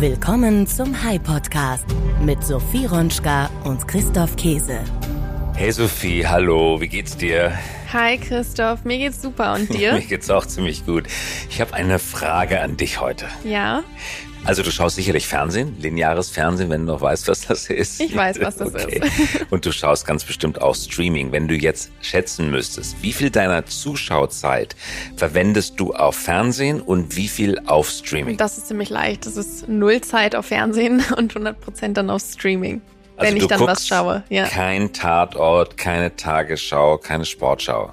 Willkommen zum High Podcast mit Sophie Ronschka und Christoph Käse. Hey Sophie, hallo, wie geht's dir? Hi Christoph, mir geht's super und dir? mir geht's auch ziemlich gut. Ich habe eine Frage an dich heute. Ja. Also du schaust sicherlich Fernsehen, lineares Fernsehen, wenn du noch weißt, was das ist. Ich weiß, was das okay. ist. Und du schaust ganz bestimmt auch Streaming. Wenn du jetzt schätzen müsstest, wie viel deiner Zuschauzeit verwendest du auf Fernsehen und wie viel auf Streaming? Das ist ziemlich leicht. Das ist null Zeit auf Fernsehen und 100 Prozent dann auf Streaming. Also wenn ich dann was schaue. Ja. Kein Tatort, keine Tagesschau, keine Sportschau.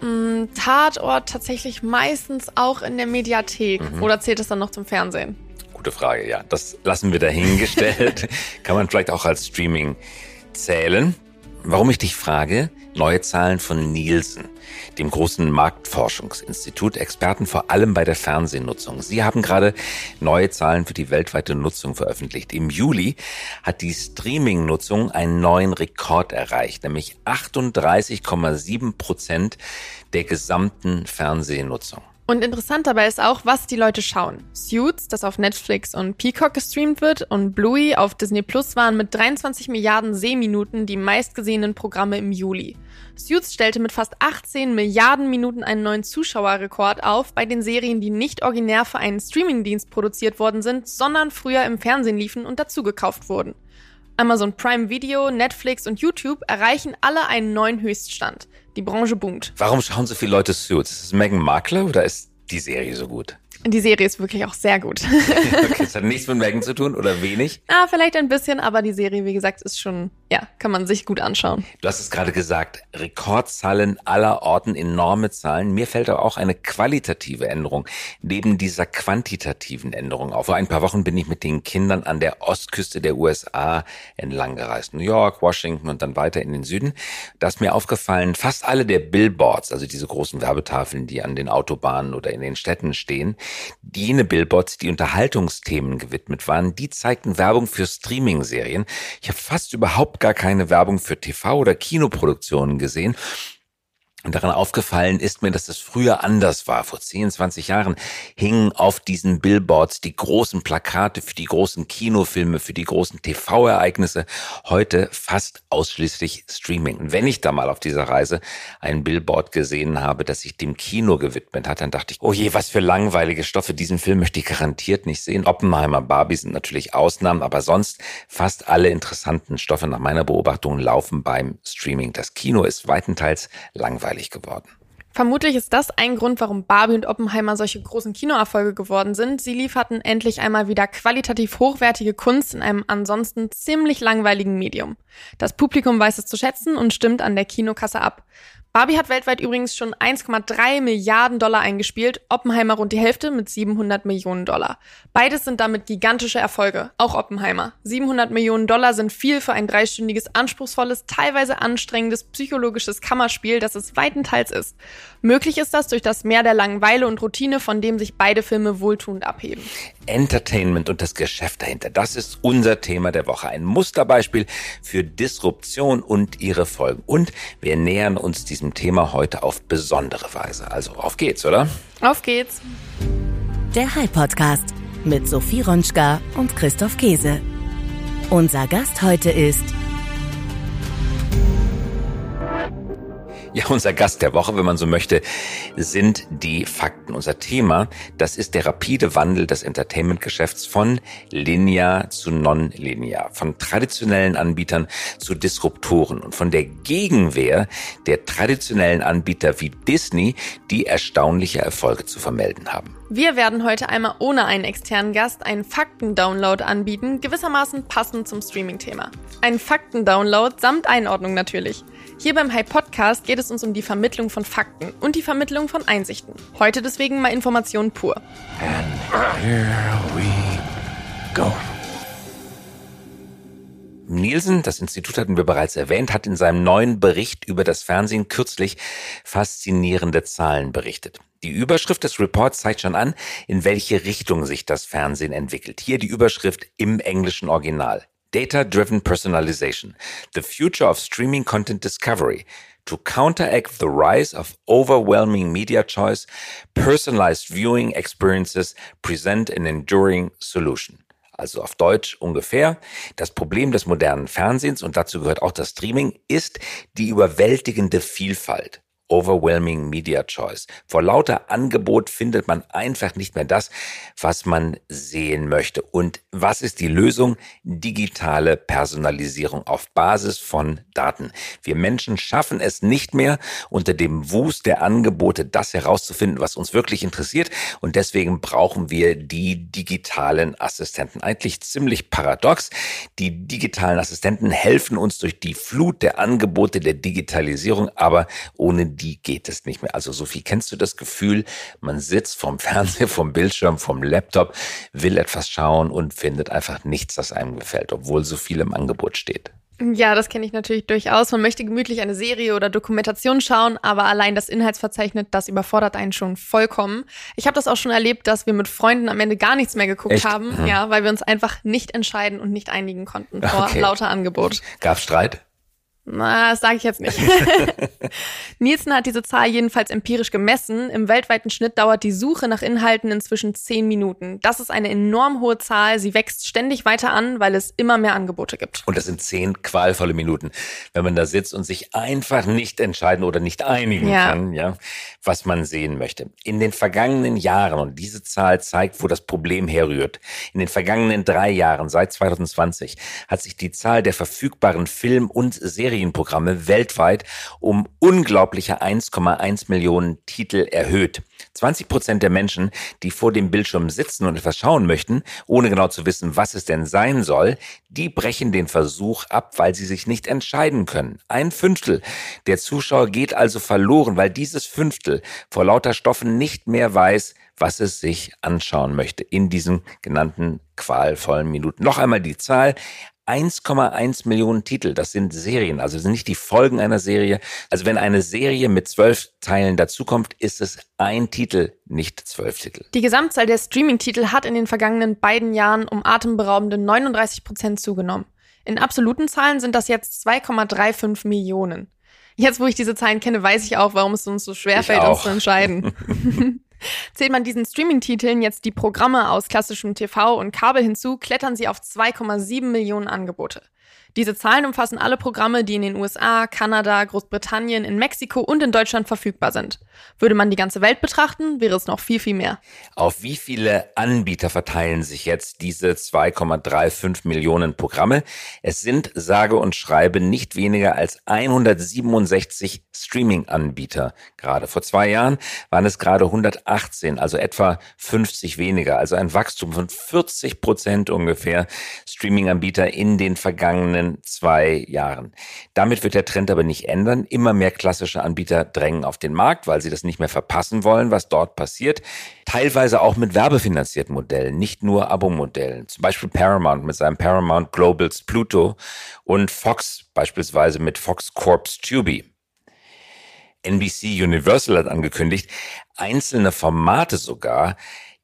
Mm, Tatort tatsächlich meistens auch in der Mediathek. Mhm. Oder zählt es dann noch zum Fernsehen? Gute Frage, ja. Das lassen wir dahingestellt. Kann man vielleicht auch als Streaming zählen. Warum ich dich frage, neue Zahlen von Nielsen, dem großen Marktforschungsinstitut, Experten vor allem bei der Fernsehnutzung. Sie haben gerade neue Zahlen für die weltweite Nutzung veröffentlicht. Im Juli hat die Streaming-Nutzung einen neuen Rekord erreicht, nämlich 38,7 Prozent der gesamten Fernsehnutzung. Und interessant dabei ist auch, was die Leute schauen. Suits, das auf Netflix und Peacock gestreamt wird, und Bluey auf Disney Plus waren mit 23 Milliarden Sehminuten die meistgesehenen Programme im Juli. Suits stellte mit fast 18 Milliarden Minuten einen neuen Zuschauerrekord auf bei den Serien, die nicht originär für einen Streamingdienst produziert worden sind, sondern früher im Fernsehen liefen und dazugekauft wurden. Amazon Prime Video, Netflix und YouTube erreichen alle einen neuen Höchststand. Die Branche boomt. Warum schauen so viele Leute Suits? Ist es Meghan Markle oder ist die Serie so gut? Die Serie ist wirklich auch sehr gut. okay, es hat nichts mit Megan zu tun oder wenig? Ah, vielleicht ein bisschen, aber die Serie, wie gesagt, ist schon, ja, kann man sich gut anschauen. Du hast es gerade gesagt, Rekordzahlen aller Orten, enorme Zahlen. Mir fällt aber auch eine qualitative Änderung neben dieser quantitativen Änderung auf. Vor ein paar Wochen bin ich mit den Kindern an der Ostküste der USA entlang gereist. New York, Washington und dann weiter in den Süden. Da ist mir aufgefallen, fast alle der Billboards, also diese großen Werbetafeln, die an den Autobahnen oder in den Städten stehen, Jene Billboards, die Unterhaltungsthemen gewidmet waren, die zeigten Werbung für Streaming-Serien. Ich habe fast überhaupt gar keine Werbung für TV- oder Kinoproduktionen gesehen. Und daran aufgefallen ist mir, dass das früher anders war. Vor 10, 20 Jahren hingen auf diesen Billboards die großen Plakate für die großen Kinofilme, für die großen TV-Ereignisse. Heute fast ausschließlich Streaming. Und wenn ich da mal auf dieser Reise ein Billboard gesehen habe, das sich dem Kino gewidmet hat, dann dachte ich, oh je, was für langweilige Stoffe. Diesen Film möchte ich garantiert nicht sehen. Oppenheimer, Barbie sind natürlich Ausnahmen, aber sonst fast alle interessanten Stoffe nach meiner Beobachtung laufen beim Streaming. Das Kino ist weitenteils langweilig langweilig geworden. Vermutlich ist das ein Grund, warum Barbie und Oppenheimer solche großen Kinoerfolge geworden sind. Sie lieferten endlich einmal wieder qualitativ hochwertige Kunst in einem ansonsten ziemlich langweiligen Medium. Das Publikum weiß es zu schätzen und stimmt an der Kinokasse ab. Barbie hat weltweit übrigens schon 1,3 Milliarden Dollar eingespielt, Oppenheimer rund die Hälfte mit 700 Millionen Dollar. Beides sind damit gigantische Erfolge, auch Oppenheimer. 700 Millionen Dollar sind viel für ein dreistündiges, anspruchsvolles, teilweise anstrengendes psychologisches Kammerspiel, das es weitenteils ist. Möglich ist das durch das Meer der Langeweile und Routine, von dem sich beide Filme wohltuend abheben. Entertainment und das Geschäft dahinter, das ist unser Thema der Woche. Ein Musterbeispiel für Disruption und ihre Folgen. Und wir nähern uns diesem diesem Thema heute auf besondere Weise. Also auf geht's, oder? Auf geht's. Der High Podcast mit Sophie Ronschka und Christoph Käse. Unser Gast heute ist Ja, unser Gast der Woche, wenn man so möchte, sind die Fakten. Unser Thema, das ist der rapide Wandel des Entertainment-Geschäfts von linear zu non-linear, von traditionellen Anbietern zu Disruptoren und von der Gegenwehr der traditionellen Anbieter wie Disney, die erstaunliche Erfolge zu vermelden haben. Wir werden heute einmal ohne einen externen Gast einen Fakten-Download anbieten, gewissermaßen passend zum Streaming-Thema. Ein Fakten-Download samt Einordnung natürlich. Hier beim High Podcast geht es uns um die Vermittlung von Fakten und die Vermittlung von Einsichten. Heute deswegen mal Informationen pur. And here we go. Nielsen, das Institut hatten wir bereits erwähnt, hat in seinem neuen Bericht über das Fernsehen kürzlich faszinierende Zahlen berichtet. Die Überschrift des Reports zeigt schon an, in welche Richtung sich das Fernsehen entwickelt. Hier die Überschrift im englischen Original. Data-driven personalization, the future of streaming content discovery. To counteract the rise of overwhelming media choice, personalized viewing experiences present an enduring solution. also auf Deutsch ungefähr. Das Problem des modernen Fernsehens, und dazu gehört auch das Streaming, ist die überwältigende Vielfalt. Overwhelming Media Choice. Vor lauter Angebot findet man einfach nicht mehr das, was man sehen möchte. Und was ist die Lösung? Digitale Personalisierung auf Basis von Daten. Wir Menschen schaffen es nicht mehr, unter dem Wust der Angebote das herauszufinden, was uns wirklich interessiert. Und deswegen brauchen wir die digitalen Assistenten. Eigentlich ziemlich paradox. Die digitalen Assistenten helfen uns durch die Flut der Angebote der Digitalisierung, aber ohne die geht es nicht mehr. Also Sophie, kennst du das Gefühl, man sitzt vom Fernseher, vom Bildschirm, vom Laptop, will etwas schauen und findet einfach nichts, das einem gefällt, obwohl so viel im Angebot steht? Ja, das kenne ich natürlich durchaus. Man möchte gemütlich eine Serie oder Dokumentation schauen, aber allein das Inhaltsverzeichnis, das überfordert einen schon vollkommen. Ich habe das auch schon erlebt, dass wir mit Freunden am Ende gar nichts mehr geguckt Echt? haben, hm. ja, weil wir uns einfach nicht entscheiden und nicht einigen konnten vor okay. lauter Angebot. Gab Streit? Na, das sage ich jetzt nicht. Nielsen hat diese Zahl jedenfalls empirisch gemessen. Im weltweiten Schnitt dauert die Suche nach Inhalten inzwischen zehn Minuten. Das ist eine enorm hohe Zahl. Sie wächst ständig weiter an, weil es immer mehr Angebote gibt. Und das sind zehn qualvolle Minuten, wenn man da sitzt und sich einfach nicht entscheiden oder nicht einigen ja. kann, ja, was man sehen möchte. In den vergangenen Jahren, und diese Zahl zeigt, wo das Problem herrührt, in den vergangenen drei Jahren, seit 2020, hat sich die Zahl der verfügbaren Film- und Serien Serienprogramme weltweit um unglaubliche 1,1 Millionen Titel erhöht. 20 Prozent der Menschen, die vor dem Bildschirm sitzen und etwas schauen möchten, ohne genau zu wissen, was es denn sein soll, die brechen den Versuch ab, weil sie sich nicht entscheiden können. Ein Fünftel der Zuschauer geht also verloren, weil dieses Fünftel vor lauter Stoffen nicht mehr weiß, was es sich anschauen möchte in diesen genannten qualvollen Minuten. Noch einmal die Zahl. 1,1 Millionen Titel. Das sind Serien, also sind nicht die Folgen einer Serie. Also wenn eine Serie mit zwölf Teilen dazukommt, ist es ein Titel, nicht zwölf Titel. Die Gesamtzahl der Streaming-Titel hat in den vergangenen beiden Jahren um atemberaubende 39 Prozent zugenommen. In absoluten Zahlen sind das jetzt 2,35 Millionen. Jetzt, wo ich diese Zahlen kenne, weiß ich auch, warum es uns so schwer fällt, uns zu entscheiden. Zählt man diesen Streaming-Titeln jetzt die Programme aus klassischem TV und Kabel hinzu, klettern sie auf 2,7 Millionen Angebote. Diese Zahlen umfassen alle Programme, die in den USA, Kanada, Großbritannien, in Mexiko und in Deutschland verfügbar sind. Würde man die ganze Welt betrachten, wäre es noch viel, viel mehr. Auf wie viele Anbieter verteilen sich jetzt diese 2,35 Millionen Programme? Es sind sage und schreibe nicht weniger als 167 Streaming-Anbieter. Gerade vor zwei Jahren waren es gerade 118, also etwa 50 weniger, also ein Wachstum von 40 Prozent ungefähr Streaming-Anbieter in den vergangenen vergangenen zwei Jahren. Damit wird der Trend aber nicht ändern. Immer mehr klassische Anbieter drängen auf den Markt, weil sie das nicht mehr verpassen wollen, was dort passiert. Teilweise auch mit werbefinanzierten Modellen, nicht nur Abo-Modellen. Zum Beispiel Paramount mit seinem Paramount Globals Pluto und Fox beispielsweise mit Fox Corps Tubi. NBC Universal hat angekündigt, einzelne Formate sogar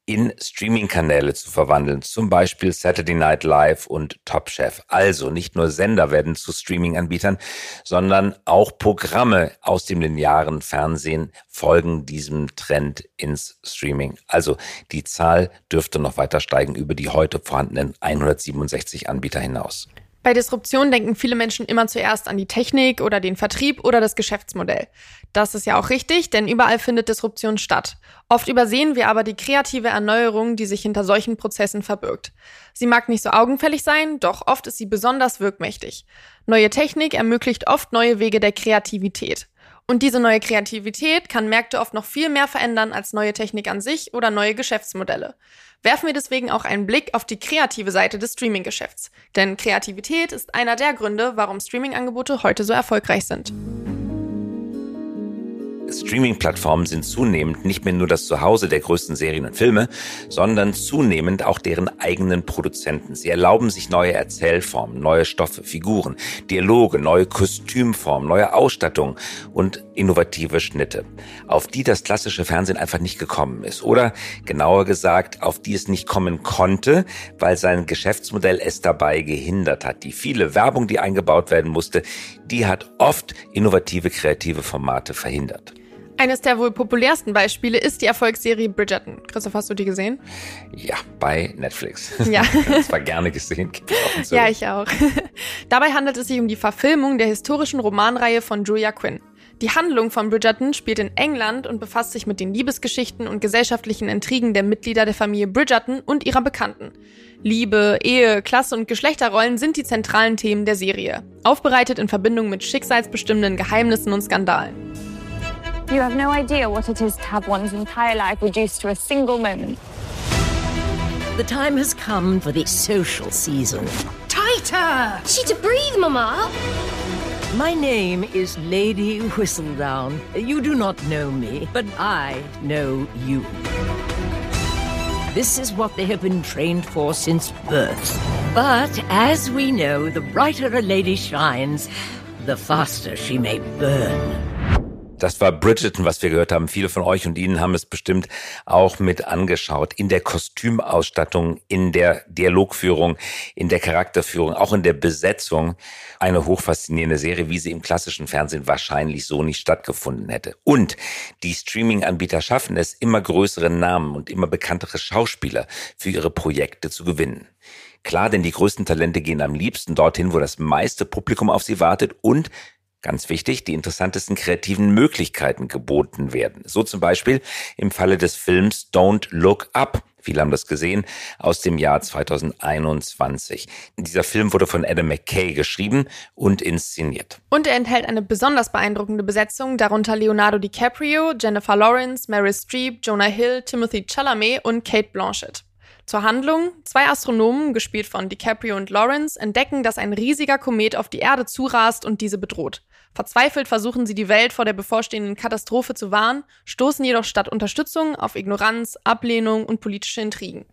in Streaming-Kanäle zu verwandeln, zum Beispiel Saturday Night Live und Top Chef. Also nicht nur Sender werden zu Streaming-Anbietern, sondern auch Programme aus dem linearen Fernsehen folgen diesem Trend ins Streaming. Also die Zahl dürfte noch weiter steigen über die heute vorhandenen 167 Anbieter hinaus. Bei Disruption denken viele Menschen immer zuerst an die Technik oder den Vertrieb oder das Geschäftsmodell. Das ist ja auch richtig, denn überall findet Disruption statt. Oft übersehen wir aber die kreative Erneuerung, die sich hinter solchen Prozessen verbirgt. Sie mag nicht so augenfällig sein, doch oft ist sie besonders wirkmächtig. Neue Technik ermöglicht oft neue Wege der Kreativität. Und diese neue Kreativität kann Märkte oft noch viel mehr verändern als neue Technik an sich oder neue Geschäftsmodelle. Werfen wir deswegen auch einen Blick auf die kreative Seite des Streaming-Geschäfts. Denn Kreativität ist einer der Gründe, warum Streaming-Angebote heute so erfolgreich sind. Streaming-Plattformen sind zunehmend nicht mehr nur das Zuhause der größten Serien und Filme, sondern zunehmend auch deren eigenen Produzenten. Sie erlauben sich neue Erzählformen, neue Stoffe, Figuren, Dialoge, neue Kostümformen, neue Ausstattung und innovative Schnitte, auf die das klassische Fernsehen einfach nicht gekommen ist. Oder genauer gesagt, auf die es nicht kommen konnte, weil sein Geschäftsmodell es dabei gehindert hat. Die viele Werbung, die eingebaut werden musste, die hat oft innovative, kreative Formate verhindert. Eines der wohl populärsten Beispiele ist die Erfolgsserie Bridgerton. Christoph, hast du die gesehen? Ja, bei Netflix. Ja. das war gerne gesehen. Ja, ich auch. Dabei handelt es sich um die Verfilmung der historischen Romanreihe von Julia Quinn. Die Handlung von Bridgerton spielt in England und befasst sich mit den Liebesgeschichten und gesellschaftlichen Intrigen der Mitglieder der Familie Bridgerton und ihrer Bekannten. Liebe, Ehe, Klasse und Geschlechterrollen sind die zentralen Themen der Serie, aufbereitet in Verbindung mit schicksalsbestimmenden Geheimnissen und Skandalen. You have no idea what it is to have one's entire life reduced to a single moment. The time has come for the social season. Tighter! She to breathe, Mama! My name is Lady Whistledown. You do not know me, but I know you. This is what they have been trained for since birth. But as we know, the brighter a lady shines, the faster she may burn. Das war Bridgerton, was wir gehört haben. Viele von euch und Ihnen haben es bestimmt auch mit angeschaut. In der Kostümausstattung, in der Dialogführung, in der Charakterführung, auch in der Besetzung. Eine hochfaszinierende Serie, wie sie im klassischen Fernsehen wahrscheinlich so nicht stattgefunden hätte. Und die Streaming-Anbieter schaffen es, immer größere Namen und immer bekanntere Schauspieler für ihre Projekte zu gewinnen. Klar, denn die größten Talente gehen am liebsten dorthin, wo das meiste Publikum auf sie wartet und Ganz wichtig, die interessantesten kreativen Möglichkeiten geboten werden. So zum Beispiel im Falle des Films Don't Look Up. Viele haben das gesehen, aus dem Jahr 2021. Dieser Film wurde von Adam McKay geschrieben und inszeniert. Und er enthält eine besonders beeindruckende Besetzung, darunter Leonardo DiCaprio, Jennifer Lawrence, Mary Streep, Jonah Hill, Timothy Chalamet und Kate Blanchett. Zur Handlung: Zwei Astronomen, gespielt von DiCaprio und Lawrence, entdecken, dass ein riesiger Komet auf die Erde zurast und diese bedroht. Verzweifelt versuchen sie die Welt vor der bevorstehenden Katastrophe zu warnen, stoßen jedoch statt Unterstützung auf Ignoranz, Ablehnung und politische Intrigen.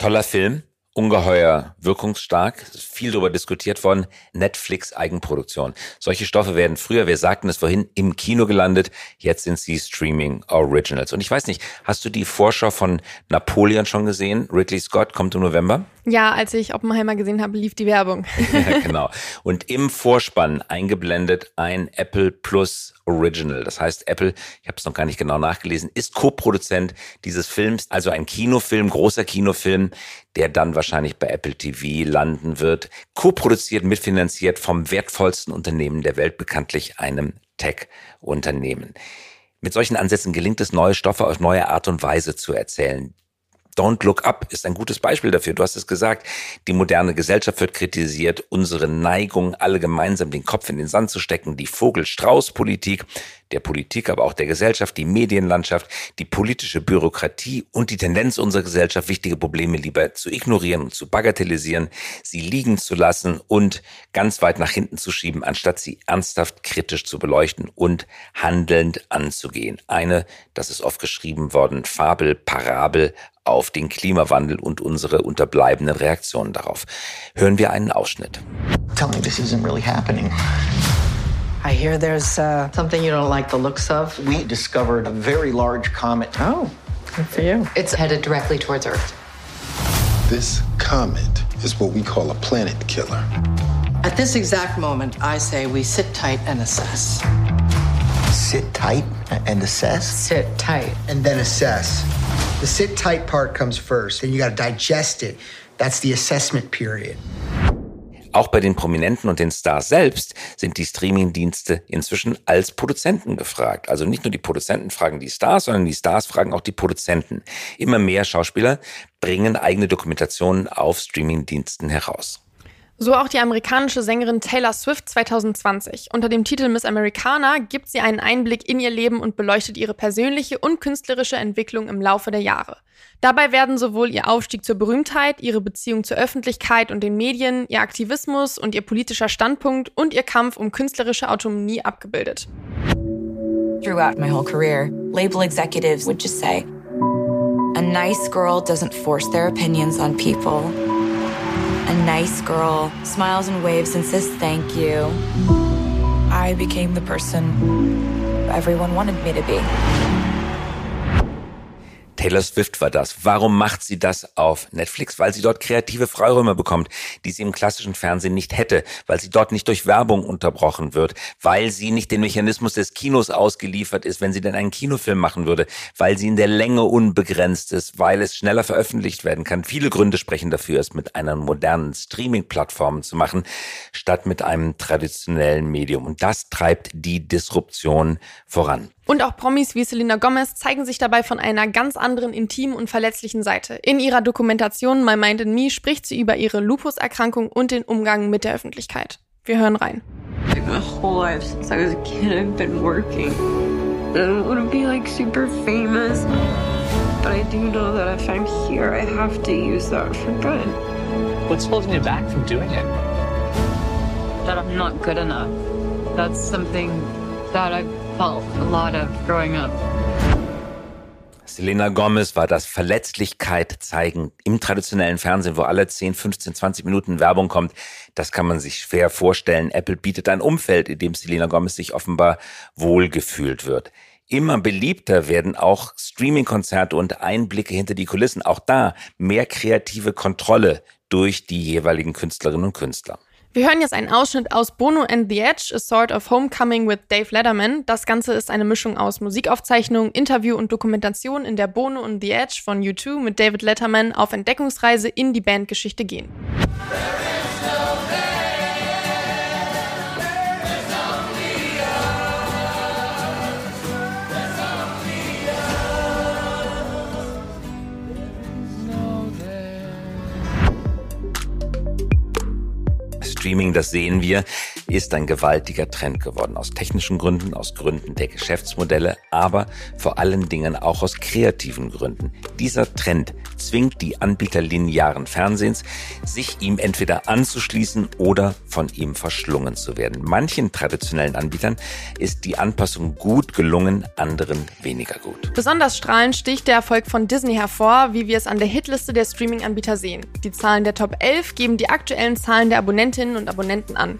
Toller Film, ungeheuer wirkungsstark, viel darüber diskutiert worden, Netflix Eigenproduktion. Solche Stoffe werden früher, wir sagten es vorhin, im Kino gelandet, jetzt sind sie Streaming Originals. Und ich weiß nicht, hast du die Vorschau von Napoleon schon gesehen? Ridley Scott kommt im November? Ja, als ich Oppenheimer gesehen habe, lief die Werbung. ja, genau. Und im Vorspann eingeblendet ein Apple Plus Original. Das heißt, Apple, ich habe es noch gar nicht genau nachgelesen, ist Co-Produzent dieses Films, also ein Kinofilm, großer Kinofilm, der dann wahrscheinlich bei Apple TV landen wird. Co-produziert, mitfinanziert vom wertvollsten Unternehmen der Welt, bekanntlich einem Tech-Unternehmen. Mit solchen Ansätzen gelingt es, neue Stoffe auf neue Art und Weise zu erzählen. Don't Look Up ist ein gutes Beispiel dafür. Du hast es gesagt, die moderne Gesellschaft wird kritisiert, unsere Neigung, alle gemeinsam den Kopf in den Sand zu stecken, die Vogel-Strauß-Politik, der Politik, aber auch der Gesellschaft, die Medienlandschaft, die politische Bürokratie und die Tendenz unserer Gesellschaft, wichtige Probleme lieber zu ignorieren und zu bagatellisieren, sie liegen zu lassen und ganz weit nach hinten zu schieben, anstatt sie ernsthaft kritisch zu beleuchten und handelnd anzugehen. Eine, das ist oft geschrieben worden, Fabel, Parabel auf den Klimawandel und unsere unterbleibenden Reaktionen darauf. Hören wir einen Ausschnitt. Tell me this isn't really happening. I hear there's uh, something you don't like the looks of. We discovered a very large comet. Oh, good for you. It's headed directly towards Earth. This comet is what we call a planet killer. At this exact moment, I say we sit tight and assess. Sit tight and assess? Sit tight. And then assess. The sit tight part comes first, then you got digest it. That's the assessment period. Auch bei den Prominenten und den Stars selbst sind die Streamingdienste inzwischen als Produzenten gefragt. Also nicht nur die Produzenten fragen die Stars, sondern die Stars fragen auch die Produzenten. Immer mehr Schauspieler bringen eigene Dokumentationen auf Streamingdiensten heraus. So auch die amerikanische Sängerin Taylor Swift 2020. Unter dem Titel Miss Americana gibt sie einen Einblick in ihr Leben und beleuchtet ihre persönliche und künstlerische Entwicklung im Laufe der Jahre. Dabei werden sowohl ihr Aufstieg zur Berühmtheit, ihre Beziehung zur Öffentlichkeit und den Medien, ihr Aktivismus und ihr politischer Standpunkt und ihr Kampf um künstlerische Autonomie abgebildet. Throughout my whole career, label executives would just say, a nice girl doesn't force their opinions on people. A nice girl smiles and waves and says thank you. I became the person everyone wanted me to be. Taylor Swift war das. Warum macht sie das auf Netflix? Weil sie dort kreative Freiräume bekommt, die sie im klassischen Fernsehen nicht hätte, weil sie dort nicht durch Werbung unterbrochen wird, weil sie nicht den Mechanismus des Kinos ausgeliefert ist, wenn sie denn einen Kinofilm machen würde, weil sie in der Länge unbegrenzt ist, weil es schneller veröffentlicht werden kann. Viele Gründe sprechen dafür, es mit einer modernen Streaming-Plattform zu machen, statt mit einem traditionellen Medium. Und das treibt die Disruption voran. Und auch Promis wie Selena Gomez zeigen sich dabei von einer ganz anderen intimen und verletzlichen Seite. In ihrer Dokumentation My Mind and Me spricht sie über ihre Lupus-Erkrankung und den Umgang mit der Öffentlichkeit. Wir hören rein. My whole life since I was a kid, I've been working. I don't want to be like super famous, but I do know that if I'm here, I have to use that for good. What's holding you back from doing it? That I'm not good enough. That's something that I've felt a lot of growing up. Selena Gomez war das Verletzlichkeit zeigen im traditionellen Fernsehen, wo alle 10, 15, 20 Minuten Werbung kommt. Das kann man sich schwer vorstellen. Apple bietet ein Umfeld, in dem Selena Gomez sich offenbar wohlgefühlt wird. Immer beliebter werden auch Streaming-Konzerte und Einblicke hinter die Kulissen. Auch da mehr kreative Kontrolle durch die jeweiligen Künstlerinnen und Künstler. Wir hören jetzt einen Ausschnitt aus Bono and the Edge, A Sort of Homecoming with Dave Letterman. Das Ganze ist eine Mischung aus Musikaufzeichnung, Interview und Dokumentation, in der Bono und the Edge von U2 mit David Letterman auf Entdeckungsreise in die Bandgeschichte gehen. Streaming, das sehen wir, ist ein gewaltiger Trend geworden. Aus technischen Gründen, aus Gründen der Geschäftsmodelle, aber vor allen Dingen auch aus kreativen Gründen. Dieser Trend zwingt die Anbieter linearen Fernsehens, sich ihm entweder anzuschließen oder von ihm verschlungen zu werden. Manchen traditionellen Anbietern ist die Anpassung gut gelungen, anderen weniger gut. Besonders strahlend sticht der Erfolg von Disney hervor, wie wir es an der Hitliste der Streaming-Anbieter sehen. Die Zahlen der Top 11 geben die aktuellen Zahlen der Abonnentinnen und Abonnenten an.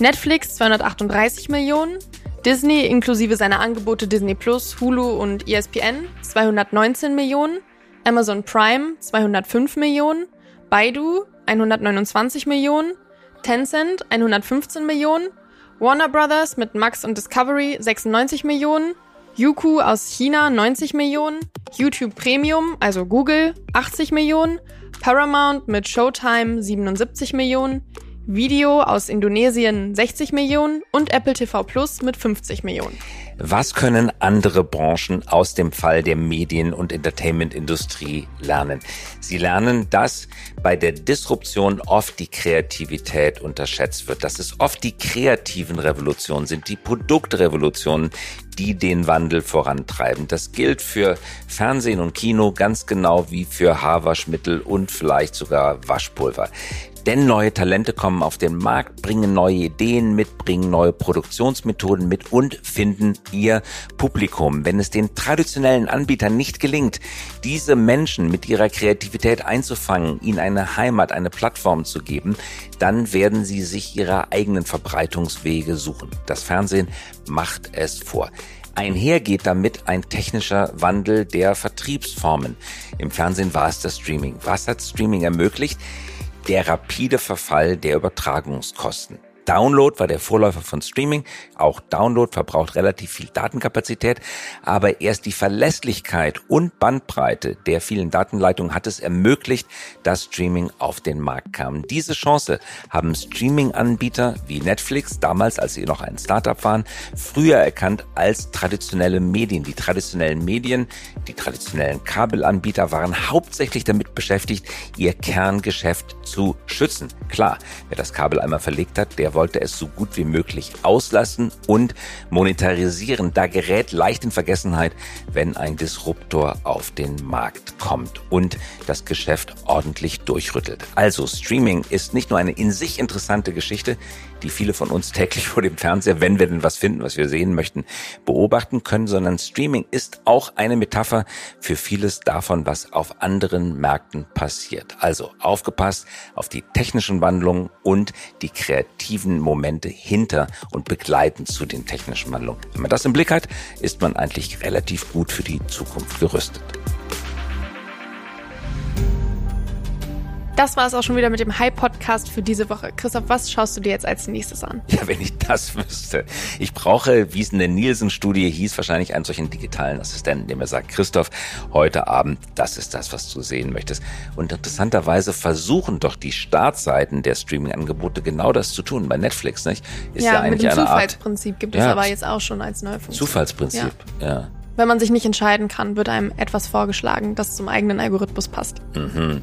Netflix 238 Millionen, Disney inklusive seiner Angebote Disney Plus, Hulu und ESPN 219 Millionen, Amazon Prime 205 Millionen, Baidu 129 Millionen, Tencent 115 Millionen, Warner Brothers mit Max und Discovery 96 Millionen, Youku aus China 90 Millionen, YouTube Premium, also Google 80 Millionen, Paramount mit Showtime 77 Millionen, Video aus Indonesien 60 Millionen und Apple TV Plus mit 50 Millionen. Was können andere Branchen aus dem Fall der Medien- und Entertainment-Industrie lernen? Sie lernen, dass bei der Disruption oft die Kreativität unterschätzt wird, dass es oft die kreativen Revolutionen sind, die Produktrevolutionen, die den Wandel vorantreiben. Das gilt für Fernsehen und Kino ganz genau wie für Haarwaschmittel und vielleicht sogar Waschpulver. Denn neue Talente kommen auf den Markt, bringen neue Ideen mit, bringen neue Produktionsmethoden mit und finden ihr Publikum. Wenn es den traditionellen Anbietern nicht gelingt, diese Menschen mit ihrer Kreativität einzufangen, ihnen eine Heimat, eine Plattform zu geben, dann werden sie sich ihre eigenen Verbreitungswege suchen. Das Fernsehen macht es vor. Einher geht damit ein technischer Wandel der Vertriebsformen. Im Fernsehen war es das Streaming. Was hat Streaming ermöglicht? Der rapide Verfall der Übertragungskosten. Download war der Vorläufer von Streaming. Auch Download verbraucht relativ viel Datenkapazität. Aber erst die Verlässlichkeit und Bandbreite der vielen Datenleitungen hat es ermöglicht, dass Streaming auf den Markt kam. Diese Chance haben Streaming-Anbieter wie Netflix, damals als sie noch ein Startup waren, früher erkannt als traditionelle Medien. Die traditionellen Medien, die traditionellen Kabelanbieter waren hauptsächlich damit beschäftigt, ihr Kerngeschäft zu schützen. Klar, wer das Kabel einmal verlegt hat, der wollte es so gut wie möglich auslassen und monetarisieren. Da gerät leicht in Vergessenheit, wenn ein Disruptor auf den Markt kommt und das Geschäft ordentlich durchrüttelt. Also Streaming ist nicht nur eine in sich interessante Geschichte, die viele von uns täglich vor dem Fernseher, wenn wir denn was finden, was wir sehen möchten, beobachten können, sondern Streaming ist auch eine Metapher für vieles davon, was auf anderen Märkten passiert. Also aufgepasst auf die technischen Wandlungen und die kreativen Momente hinter und begleitend zu den technischen Wandlungen. Wenn man das im Blick hat, ist man eigentlich relativ gut für die Zukunft gerüstet. Das war es auch schon wieder mit dem High-Podcast für diese Woche. Christoph, was schaust du dir jetzt als nächstes an? Ja, wenn ich das wüsste. Ich brauche, wie es in der Nielsen-Studie hieß, wahrscheinlich einen solchen digitalen Assistenten, der mir sagt, Christoph, heute Abend, das ist das, was du sehen möchtest. Und interessanterweise versuchen doch die Startseiten der Streaming-Angebote genau das zu tun. Bei Netflix, nicht? Ist ja, ja eigentlich mit dem Zufallsprinzip gibt es ja, aber jetzt auch schon als neue Funktion. Zufallsprinzip, ja. ja. Wenn man sich nicht entscheiden kann, wird einem etwas vorgeschlagen, das zum eigenen Algorithmus passt. Mhm.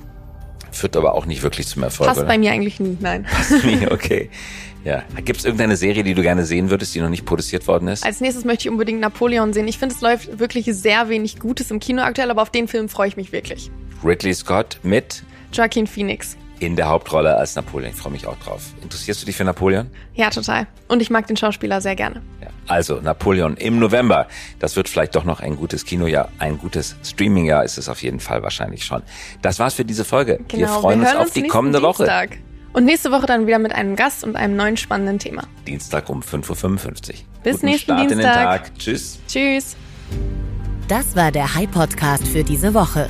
Führt aber auch nicht wirklich zum Erfolg. Passt oder? bei mir eigentlich nie, nein. Passt mir, okay. Ja. Gibt es irgendeine Serie, die du gerne sehen würdest, die noch nicht produziert worden ist? Als nächstes möchte ich unbedingt Napoleon sehen. Ich finde, es läuft wirklich sehr wenig Gutes im Kino aktuell, aber auf den Film freue ich mich wirklich. Ridley Scott mit Joaquin Phoenix. In der Hauptrolle als Napoleon. Ich freue mich auch drauf. Interessierst du dich für Napoleon? Ja, total. Und ich mag den Schauspieler sehr gerne. Ja. Also, Napoleon im November. Das wird vielleicht doch noch ein gutes Kinojahr. Ein gutes Streamingjahr ist es auf jeden Fall wahrscheinlich schon. Das war's für diese Folge. Genau, wir freuen wir uns auf die kommende Dienstag. Woche. Und nächste Woche dann wieder mit einem Gast und einem neuen spannenden Thema. Dienstag um 5.55 Uhr. Bis Guten nächsten Start Dienstag. in den Tag. Tschüss. Tschüss. Das war der High Podcast für diese Woche.